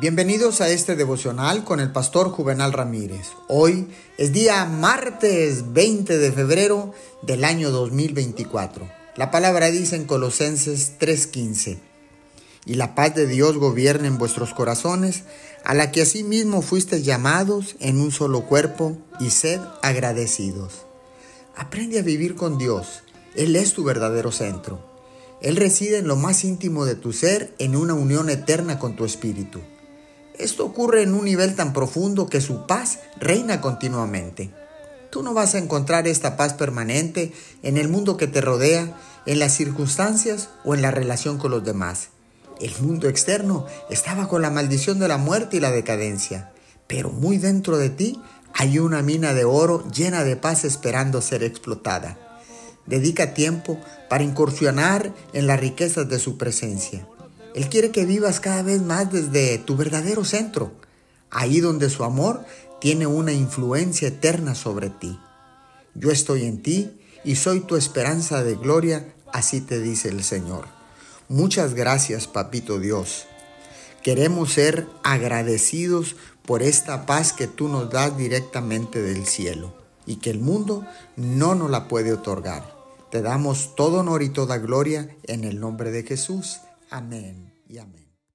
Bienvenidos a este devocional con el pastor Juvenal Ramírez. Hoy es día martes 20 de febrero del año 2024. La palabra dice en Colosenses 3:15, y la paz de Dios gobierne en vuestros corazones, a la que asimismo fuisteis llamados en un solo cuerpo, y sed agradecidos. Aprende a vivir con Dios. Él es tu verdadero centro. Él reside en lo más íntimo de tu ser, en una unión eterna con tu espíritu. Esto ocurre en un nivel tan profundo que su paz reina continuamente. Tú no vas a encontrar esta paz permanente en el mundo que te rodea, en las circunstancias o en la relación con los demás. El mundo externo está bajo la maldición de la muerte y la decadencia, pero muy dentro de ti hay una mina de oro llena de paz esperando ser explotada. Dedica tiempo para incursionar en las riquezas de su presencia. Él quiere que vivas cada vez más desde tu verdadero centro, ahí donde su amor tiene una influencia eterna sobre ti. Yo estoy en ti y soy tu esperanza de gloria, así te dice el Señor. Muchas gracias, Papito Dios. Queremos ser agradecidos por esta paz que tú nos das directamente del cielo y que el mundo no nos la puede otorgar. Te damos todo honor y toda gloria en el nombre de Jesús. Amén y amén.